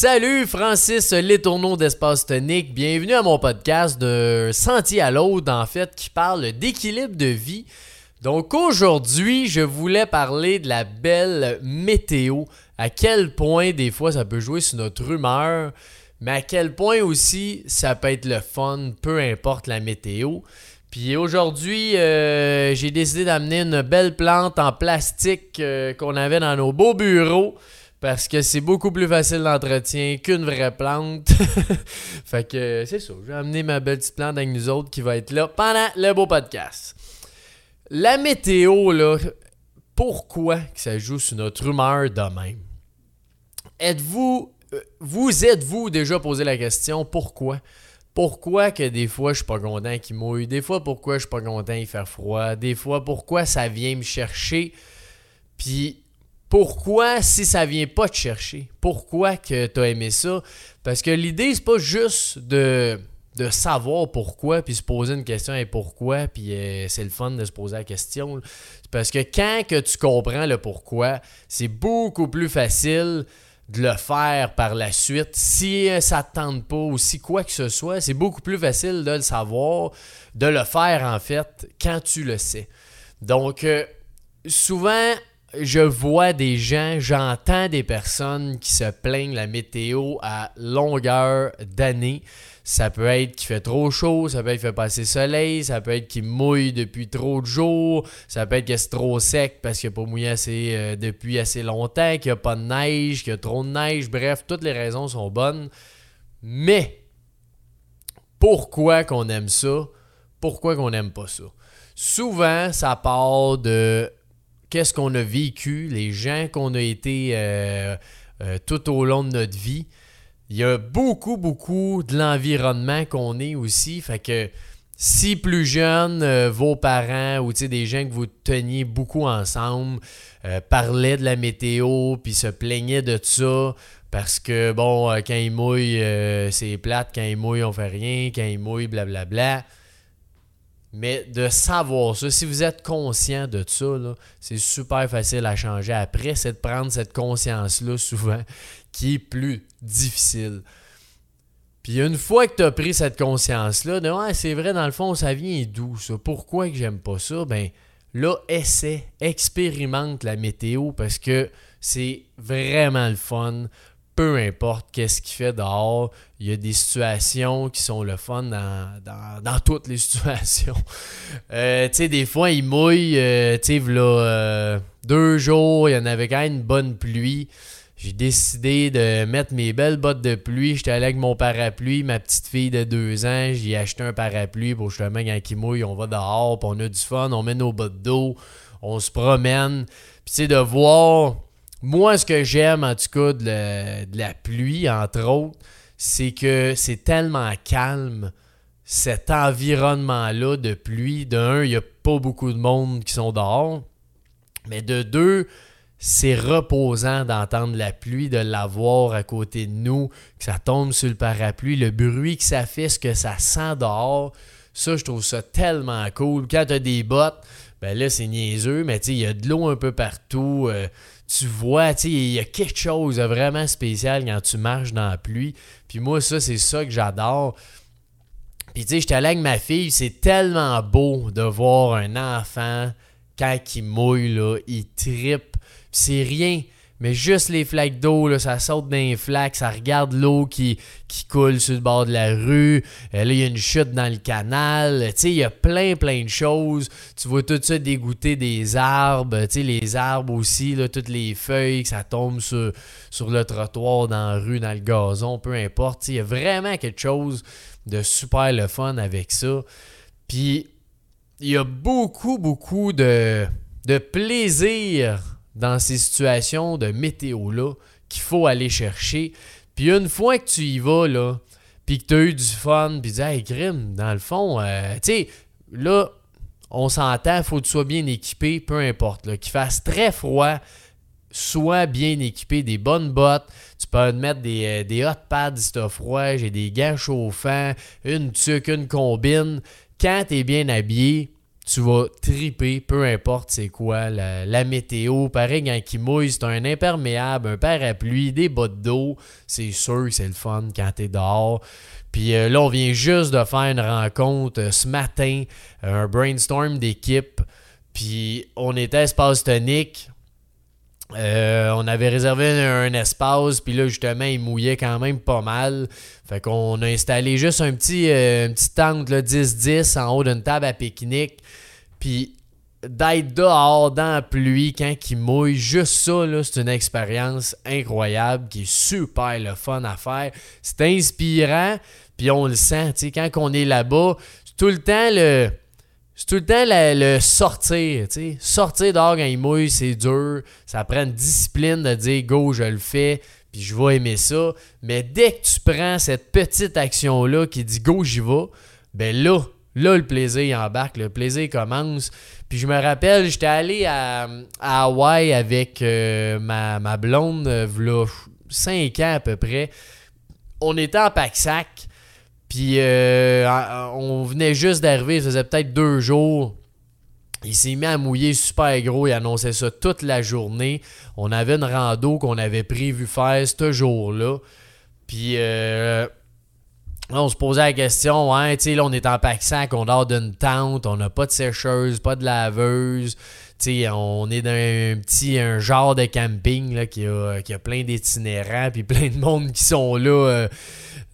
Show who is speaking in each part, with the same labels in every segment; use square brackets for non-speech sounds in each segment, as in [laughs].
Speaker 1: Salut Francis Létourneau d'Espace Tonique, bienvenue à mon podcast de Sentier à l'autre en fait qui parle d'équilibre de vie. Donc aujourd'hui, je voulais parler de la belle météo, à quel point des fois ça peut jouer sur notre humeur, mais à quel point aussi ça peut être le fun, peu importe la météo. Puis aujourd'hui, euh, j'ai décidé d'amener une belle plante en plastique euh, qu'on avait dans nos beaux bureaux parce que c'est beaucoup plus facile d'entretien qu'une vraie plante. [laughs] fait que c'est ça. J'ai amené ma belle petite plante avec nous autres qui va être là pendant le beau podcast. La météo, là, pourquoi que ça joue sur notre humeur de même? Êtes-vous. Euh, vous êtes-vous déjà posé la question pourquoi? Pourquoi que des fois je suis pas content qu'il mouille? Des fois pourquoi je suis pas content il fait froid? Des fois pourquoi ça vient me chercher? Puis pourquoi si ça vient pas te chercher? Pourquoi que tu as aimé ça? Parce que l'idée, c'est pas juste de, de savoir pourquoi, puis se poser une question et pourquoi, puis euh, c'est le fun de se poser la question. Parce que quand tu comprends le pourquoi, c'est beaucoup plus facile de le faire par la suite. Si euh, ça ne tente pas ou si quoi que ce soit, c'est beaucoup plus facile de le savoir, de le faire en fait, quand tu le sais. Donc, euh, souvent, je vois des gens, j'entends des personnes qui se plaignent la météo à longueur d'année. Ça peut être qu'il fait trop chaud, ça peut être qu'il fait pas assez soleil, ça peut être qu'il mouille depuis trop de jours, ça peut être que c'est trop sec parce qu'il n'a pas mouillé euh, depuis assez longtemps, qu'il n'y a pas de neige, qu'il y a trop de neige. Bref, toutes les raisons sont bonnes. Mais pourquoi qu'on aime ça? Pourquoi qu'on n'aime pas ça? Souvent, ça part de qu'est-ce qu'on a vécu, les gens qu'on a été euh, euh, tout au long de notre vie. Il y a beaucoup, beaucoup de l'environnement qu'on est aussi. Fait que si plus jeune, euh, vos parents ou des gens que vous teniez beaucoup ensemble parlaient de la météo puis se plaignaient de ça parce que, bon, quand il mouille, c'est plate. Quand il mouille, on fait rien. Quand il mouille, blablabla. Bla, bla. Mais de savoir ça, si vous êtes conscient de ça, c'est super facile à changer après. C'est de prendre cette conscience-là souvent [laughs] qui est plus difficile. Puis une fois que tu as pris cette conscience-là, de ouais, c'est vrai, dans le fond, ça vient d'où ça? Pourquoi que j'aime pas ça? Ben là, essaie, expérimente la météo parce que c'est vraiment le fun peu importe qu'est-ce qu'il fait dehors, il y a des situations qui sont le fun dans, toutes les [laughs] situations. Euh, tu sais, des fois, il mouille, euh, tu sais, euh, deux jours, il y en avait quand même une bonne pluie. J'ai décidé de mettre mes belles bottes de pluie. J'étais allé avec mon parapluie. Ma petite fille de deux ans, j'ai acheté un parapluie pour justement quand il mouille, on va dehors, puis on a du fun, on met nos bottes d'eau, on se promène. Puis tu sais, de voir moi, ce que j'aime, en tout cas, de la, pluie, entre autres, c'est que c'est tellement calme, cet environnement-là de pluie. De un, il n'y a pas beaucoup de monde qui sont dehors. Mais de deux, c'est reposant d'entendre la pluie, de la voir à côté de nous, que ça tombe sur le parapluie, le bruit que ça fait, ce que ça sent dehors. Ça, je trouve ça tellement cool. Quand tu as des bottes, ben là, c'est niaiseux, mais il y a de l'eau un peu partout. Euh, tu vois, tu il y a quelque chose de vraiment spécial quand tu marches dans la pluie. Puis moi, ça, c'est ça que j'adore. Puis tu sais, j'étais allé avec ma fille, c'est tellement beau de voir un enfant, quand il mouille, là, il tripe. C'est rien. Mais juste les flaques d'eau, ça saute dans les ça regarde l'eau qui, coule sur le bord de la rue. Euh, là, il y a une chute dans le canal. Tu sais, il y a plein, plein de choses. Tu vois tout ça dégoûter des arbres. Tu sais, les arbres aussi, là, toutes les feuilles, que ça tombe sur, sur le trottoir, dans la rue, dans le gazon, peu importe. il y a vraiment quelque chose de super le fun avec ça. Puis, il y a beaucoup, beaucoup de, de plaisir dans ces situations de météo-là qu'il faut aller chercher. Puis une fois que tu y vas, là, puis que tu as eu du fun, puis tu dis, hey, crime, dans le fond, euh, tu sais, là, on s'entend, faut que tu sois bien équipé, peu importe, qu'il fasse très froid, sois bien équipé, des bonnes bottes. Tu peux mettre des, euh, des hot pads si t'as froid, j'ai des gants chauffants, une tuque, une combine. Quand tu bien habillé, tu vas triper, peu importe c'est quoi, la, météo. Pareil, quand il mouille, c'est un imperméable, un parapluie, des bottes d'eau. C'est sûr que c'est le fun quand t'es dehors. Puis euh, là, on vient juste de faire une rencontre euh, ce matin, un brainstorm d'équipe. Puis on était espace tonique. Euh, on avait réservé un, espace, puis là, justement, il mouillait quand même pas mal. Fait qu'on a installé juste un petit, petite tente 10-10 en haut d'une table à pique-nique. Puis d'être dehors dans la pluie quand il mouille, juste ça, c'est une expérience incroyable qui est super le fun à faire. C'est inspirant, puis on le sent, quand on est là-bas, tout le temps le. C'est tout le temps le, sortir, tu sais. Sortir dehors quand il mouille, c'est dur. Ça prend une discipline de dire go, je le fais, puis je vais aimer ça. Mais dès que tu prends cette petite action-là qui dit go, j'y vais, ben là, Là, le plaisir embarque, le plaisir commence. Puis je me rappelle, j'étais allé à, Hawaï avec euh, ma, blonde, euh, 5 ans à peu près. On était en pack-sac. Puis euh, on venait juste d'arriver, ça faisait peut-être deux jours. Il s'est mis à mouiller super gros, il annonçait ça toute la journée. On avait une rando qu'on avait prévu faire ce jour-là. Puis euh, Là, on se posait la question, ouais, tu sais, là, on est en pack-sac, on dort d'une tente, on n'a pas de sécheuse, pas de laveuse. Tu on est dans un petit un genre de camping là, qui, a, qui a plein d'itinérants puis plein de monde qui sont là euh,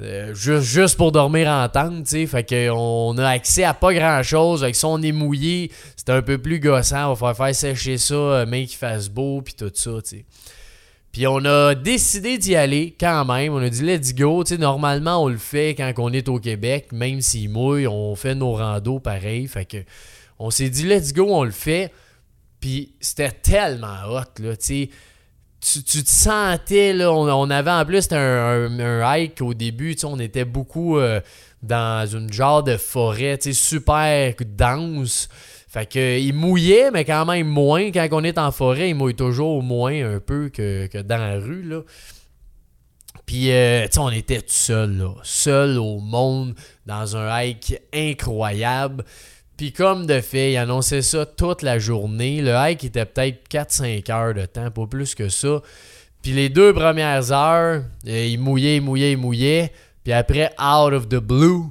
Speaker 1: euh, juste, juste pour dormir en tente. sais. Fait qu'on a accès à pas grand-chose. Ça, on est mouillé, c'est un peu plus gossant. On va faire, sécher ça, euh, mais qu'il fasse beau puis tout ça. Puis on a décidé d'y aller quand même. On a dit let's go. sais, normalement, on le fait quand on est au Québec, même s'il mouille, on fait nos randos pareil. Fait que on s'est dit let's go, on le fait. Puis c'était tellement hot, là, tu Tu, te sentais, on, avait en plus un, hike au début, on était beaucoup euh, dans une genre de forêt, super dense. Fait que il mouillait, mais quand même moins. Quand on est en forêt, il mouille toujours moins un peu que, dans la rue. Là. Puis, euh, on était tout seul. Seul au monde, dans un hike incroyable. Puis, comme de fait, il annonçait ça toute la journée. Le hike était peut-être 4-5 heures de temps, pas plus que ça. Puis, les deux premières heures, euh, il mouillait, il mouillait, il mouillait. Puis après, out of the blue,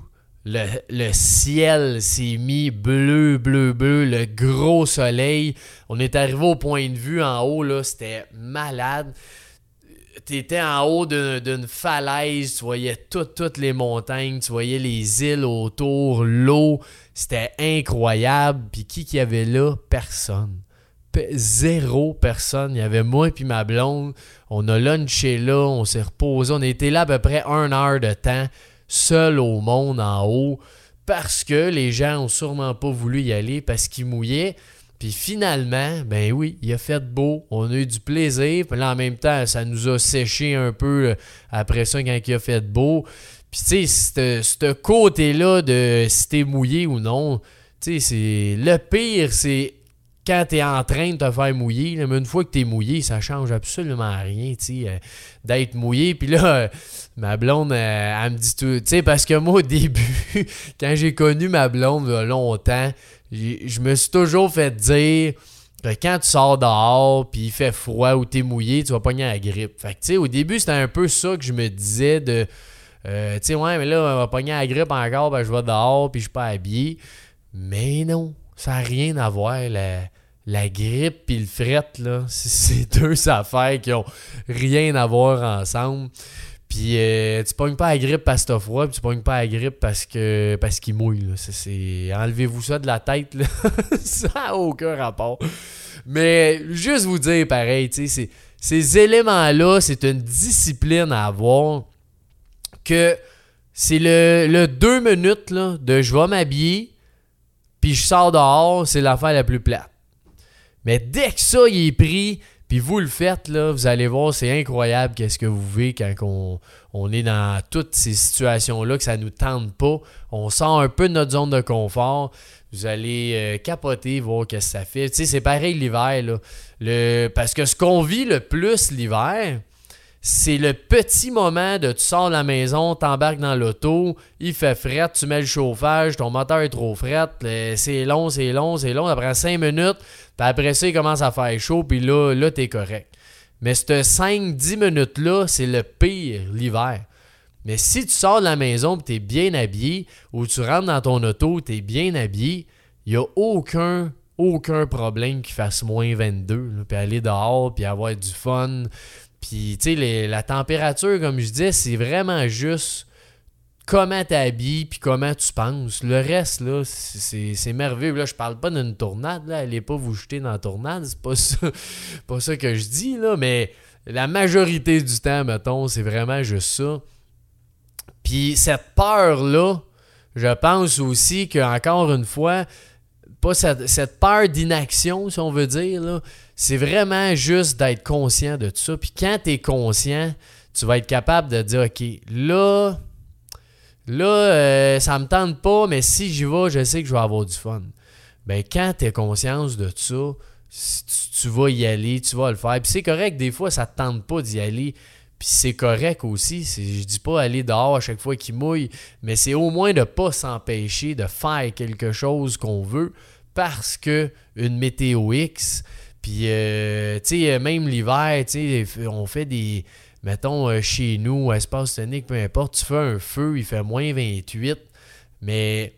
Speaker 1: le, ciel s'est mis bleu, bleu, bleu, le gros soleil. On est arrivé au point de vue en haut, là, c'était malade. Tu étais en haut d'une falaise, tu voyais toutes, les montagnes, tu voyais les îles autour, l'eau. C'était incroyable. Puis qui qu'il y avait là? Personne. zéro personne. Il y avait moi et ma blonde. On a lunché là, on s'est reposé. On était là à peu près une heure de temps seul au monde en haut parce que les gens ont sûrement pas voulu y aller parce qu'il mouillait. Puis finalement, ben oui, il a fait beau, on a eu du plaisir. Puis là, en même temps, ça nous a séché un peu euh, après ça quand il a fait beau. Puis tu sais, ce côté-là de si t'es mouillé ou non, tu sais, c'est le pire, c'est quand tu es en train de te faire mouiller, mais une fois que tu es mouillé, ça change absolument rien, tu euh, d'être mouillé. Puis là, [laughs] ma blonde, euh, elle, me dit tout, tu sais, parce que moi, au [laughs] début, quand j'ai connu ma blonde, longtemps, je me suis toujours fait dire que quand tu sors dehors, puis il fait froid ou tu es mouillé, tu vas pogner la grippe. Fait que, tu sais, au début, c'était un peu ça que je me disais de, tu sais, ouais, mais là, on va pogner la grippe encore, ben, je vais dehors, puis je suis pas habillé. Mais non, ça n'a rien à voir. La, la grippe et le fret, là, [laughs] c'est deux affaires qui ont rien à voir ensemble. Puis euh, tu pognes pas la grippe parce que t'as froid, puis tu pognes pas la grippe parce que parce qu'il mouille. C'est, Enlevez-vous ça de la tête, [laughs] ça n'a aucun rapport. Mais juste vous dire pareil, tu sais, ces éléments-là, c'est une discipline à avoir que c'est le, deux minutes de je vais m'habiller, puis je sors dehors, c'est l'affaire la plus plate. Mais dès que ça il est pris, puis vous le faites, vous allez voir, c'est incroyable qu'est-ce que vous vivez quand on, est dans toutes ces situations-là, que ça nous tente pas. On sort un peu de notre zone de confort. Vous allez euh, capoter, voir qu'est-ce que ça fait. Tu sais, c'est pareil l'hiver. Le, parce que ce qu'on vit le plus l'hiver, c'est le petit moment de tu sors de la maison, t'embarques dans l'auto, il fait fret, tu mets le chauffage, ton moteur est trop fret, c'est long, c'est long, c'est long, après 5 minutes, puis après ça, il commence à faire chaud, puis là, là, t'es correct. Mais cette 5-10 minutes-là, c'est le pire l'hiver. Mais si tu sors de la maison et tu es bien habillé, ou tu rentres dans ton auto, tu es bien habillé, il n'y a aucun, aucun problème qu'il fasse moins 22. Puis aller dehors, puis avoir du fun, puis, tu la température, comme je disais, c'est vraiment juste comment tu habilles puis comment tu penses. Le reste, là, c'est merveilleux. Là, je parle pas d'une tornade, là. Allez pas vous jeter dans la tornade, c'est pas ça, [laughs] pas ça que je dis, là, mais la majorité du temps, mettons, c'est vraiment juste ça. Puis cette peur-là, je pense aussi qu'encore une fois, pas cette, peur d'inaction, si on veut dire, c'est vraiment juste d'être conscient de tout ça. Puis quand tu es conscient, tu vas être capable de dire OK, là, là, euh, ça me tente pas, mais si j'y vais, je sais que je vais avoir du fun. Ben, quand tu as conscience de ça, tu, vas y aller, tu vas le faire. Puis c'est correct, des fois, ça te tente pas d'y aller. Puis c'est correct aussi. Je dis pas aller dehors à chaque fois qu'il mouille, mais c'est au moins de pas s'empêcher de faire quelque chose qu'on veut parce que une météo X, puis euh, même l'hiver, on fait des, mettons, euh, chez nous, espace tonique, peu importe, tu fais un feu, il fait moins 28, mais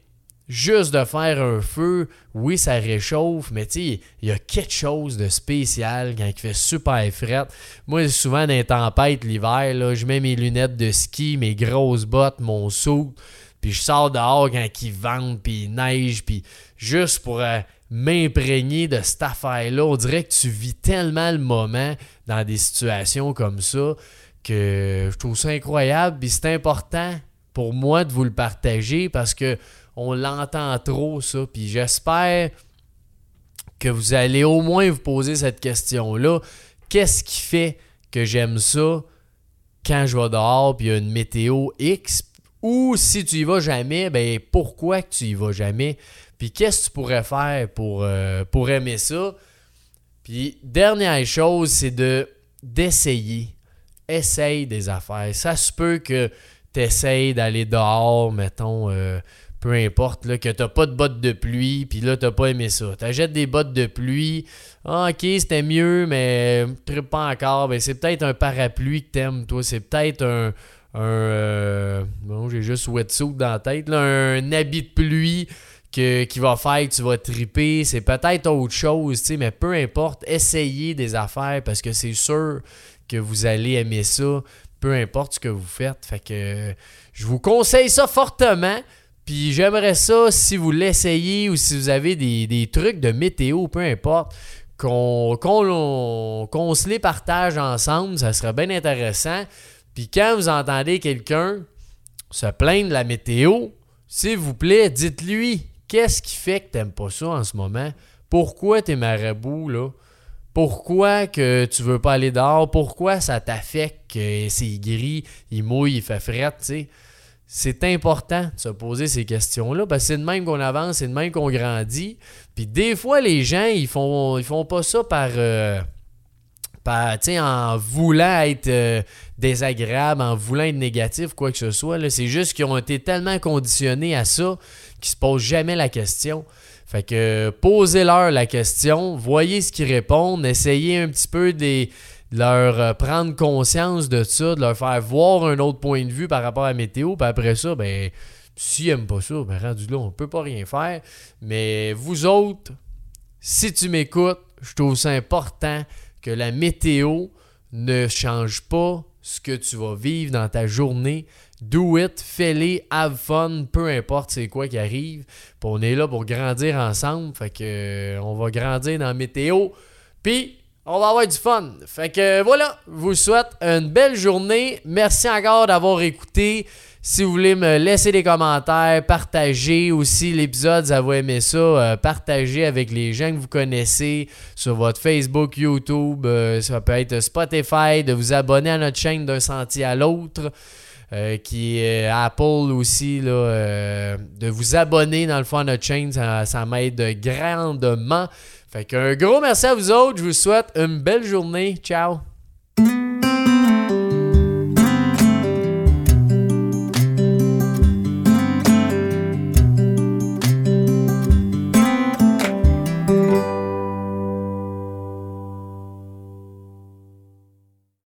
Speaker 1: juste de faire un feu, oui, ça réchauffe, mais tu sais, il y a quelque chose de spécial quand il fait super fret. Moi, souvent dans les tempêtes l'hiver, je mets mes lunettes de ski, mes grosses bottes, mon saut, puis je sors dehors quand il vente, puis il neige, puis juste pour euh, m'imprégner de cette affaire-là. On dirait que tu vis tellement le moment dans des situations comme ça que je trouve ça incroyable. Puis c'est important pour moi de vous le partager parce que on l'entend trop, ça. Puis j'espère que vous allez au moins vous poser cette question-là. Qu'est-ce qui fait que j'aime ça quand je vais dehors puis il y a une météo X? Ou si tu y vas jamais, ben pourquoi tu y vas jamais? Puis qu'est-ce que tu pourrais faire pour, euh, pour aimer ça? Puis dernière chose, c'est de d'essayer. Essaye des affaires. Ça se peut que tu essayes d'aller dehors, mettons, euh, peu importe, là, que tu pas de bottes de pluie, puis là, tu pas aimé ça. Tu achètes des bottes de pluie. Ah, ok, c'était mieux, mais pas encore. Ben, c'est peut-être un parapluie que t'aimes, toi. C'est peut-être un, un. Euh, bon, j'ai juste wetsuit dans la tête, un habit de pluie qui va faire que tu vas triper. C'est peut-être autre chose, mais peu importe, essayez des affaires parce que c'est sûr que vous allez aimer ça, peu importe ce que vous faites. Fait que je vous conseille ça fortement. Puis j'aimerais ça, si vous l'essayez ou si vous avez des, trucs de météo, peu importe, qu'on se les partage ensemble, ça serait bien intéressant. Puis quand vous entendez quelqu'un se plaindre de la météo, s'il vous plaît, dites-lui qu'est-ce qui fait que t'aimes pas ça en ce moment? Pourquoi t'es marabout, là? Pourquoi que tu veux pas aller dehors? Pourquoi ça t'affecte que c'est gris, il mouille, il fait fret, tu sais? C'est important de se poser ces questions-là parce que c'est de même qu'on avance, c'est de même qu'on grandit. Puis des fois, les gens, ils font, ils font pas ça par... Euh, en voulant être euh, désagréable, en voulant être négatif, quoi que ce soit. C'est juste qu'ils ont été tellement conditionnés à ça qu'ils se posent jamais la question. Fait que posez-leur la question, voyez ce qu'ils répondent, essayez un petit peu de leur euh, prendre conscience de ça, de leur faire voir un autre point de vue par rapport à la météo, puis après ça, ben, s'ils n'aiment pas ça, ben rendu là, on peut pas rien faire. Mais vous autres, si tu m'écoutes, je trouve ça important que la météo ne change pas ce que tu vas vivre dans ta journée. Do it, fais-les, have fun, peu importe c'est quoi qui arrive. on est là pour grandir ensemble. Fait que euh, on va grandir dans la météo. Puis on va avoir du fun. Fait que voilà, je vous souhaite une belle journée. Merci encore d'avoir écouté. Si vous voulez me laisser des commentaires, partager aussi l'épisode, ça vous aimé ça, euh, partagez avec les gens que vous connaissez sur votre Facebook, YouTube, euh, ça peut être Spotify, de vous abonner à notre chaîne d'un sentier à l'autre. Euh, qui est Apple aussi, là, de vous abonner dans le fond à notre chaîne, ça, ça m'aide grandement. Fait qu'un gros merci à vous autres, je vous souhaite une belle journée, ciao!